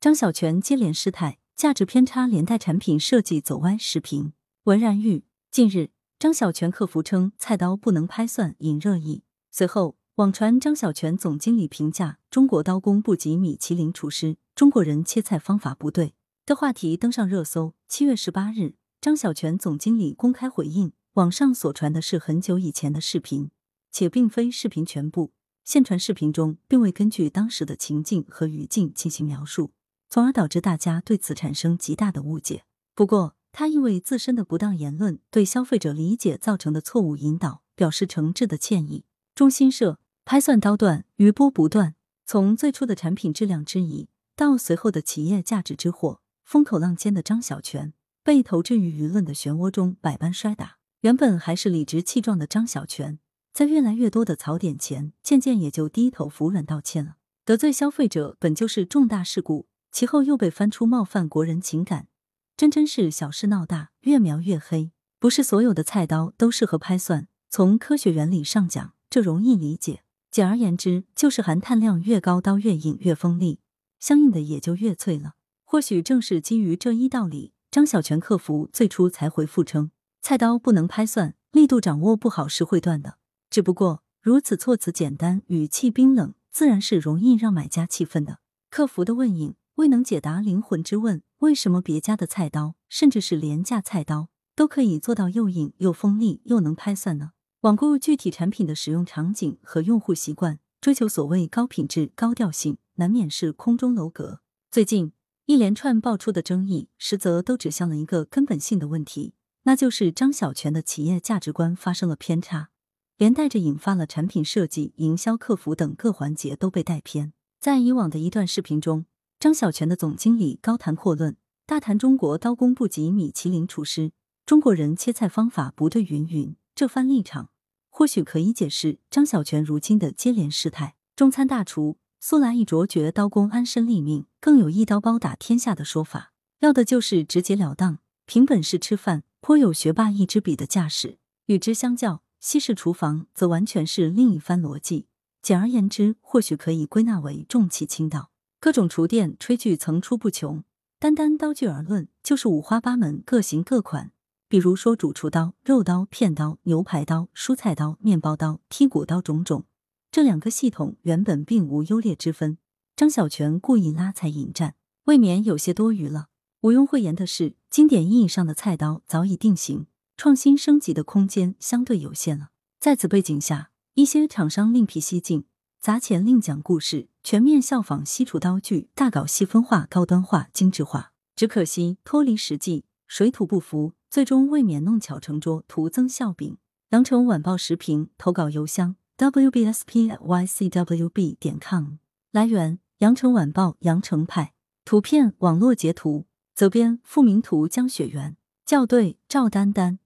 张小泉接连失态，价值偏差连带产品设计走歪。视频文然玉，近日张小泉客服称菜刀不能拍蒜引热议，随后网传张小泉总经理评价中国刀工不及米其林厨师，中国人切菜方法不对的话题登上热搜。七月十八日，张小泉总经理公开回应，网上所传的是很久以前的视频，且并非视频全部。现传视频中并未根据当时的情境和语境进行描述。从而导致大家对此产生极大的误解。不过，他因为自身的不当言论对消费者理解造成的错误引导，表示诚挚的歉意。中新社拍蒜刀断，余波不断。从最初的产品质量质疑，到随后的企业价值之祸，风口浪尖的张小泉被投掷于舆论的漩涡中，百般摔打。原本还是理直气壮的张小泉，在越来越多的槽点前，渐渐也就低头服软道歉了。得罪消费者本就是重大事故。其后又被翻出冒犯国人情感，真真是小事闹大，越描越黑。不是所有的菜刀都适合拍蒜，从科学原理上讲，这容易理解。简而言之，就是含碳量越高，刀越硬越锋利，相应的也就越脆了。或许正是基于这一道理，张小泉客服最初才回复称，菜刀不能拍蒜，力度掌握不好是会断的。只不过如此措辞简单，语气冰冷，自然是容易让买家气愤的。客服的问应。未能解答灵魂之问：为什么别家的菜刀，甚至是廉价菜刀，都可以做到又硬又锋利又能拍蒜呢？罔顾具体产品的使用场景和用户习惯，追求所谓高品质、高调性，难免是空中楼阁。最近一连串爆出的争议，实则都指向了一个根本性的问题，那就是张小泉的企业价值观发生了偏差，连带着引发了产品设计、营销、客服等各环节都被带偏。在以往的一段视频中。张小泉的总经理高谈阔论，大谈中国刀工不及米其林厨师，中国人切菜方法不对，云云。这番立场或许可以解释张小泉如今的接连失态。中餐大厨素来以卓绝刀工安身立命，更有一刀包打天下的说法，要的就是直截了当，凭本事吃饭，颇有学霸一支笔的架势。与之相较，西式厨房则完全是另一番逻辑。简而言之，或许可以归纳为重器轻道。各种厨电炊具层出不穷，单单刀具而论，就是五花八门、各型各款。比如说主厨刀、肉刀、片刀、牛排刀、蔬菜刀、面包刀、剔骨刀，种种。这两个系统原本并无优劣之分，张小泉故意拉踩引战，未免有些多余了。毋庸讳言的是，经典意义上的菜刀早已定型，创新升级的空间相对有限了。在此背景下，一些厂商另辟蹊径。砸钱另讲故事，全面效仿西厨刀具，大搞细分化、高端化、精致化。只可惜脱离实际，水土不服，最终未免弄巧成拙，徒增笑柄。羊城晚报时评投稿邮箱：wbspycwb 点 com。来源：羊城晚报羊城派。图片：网络截图。责编：付明图江雪源。校对：赵丹丹。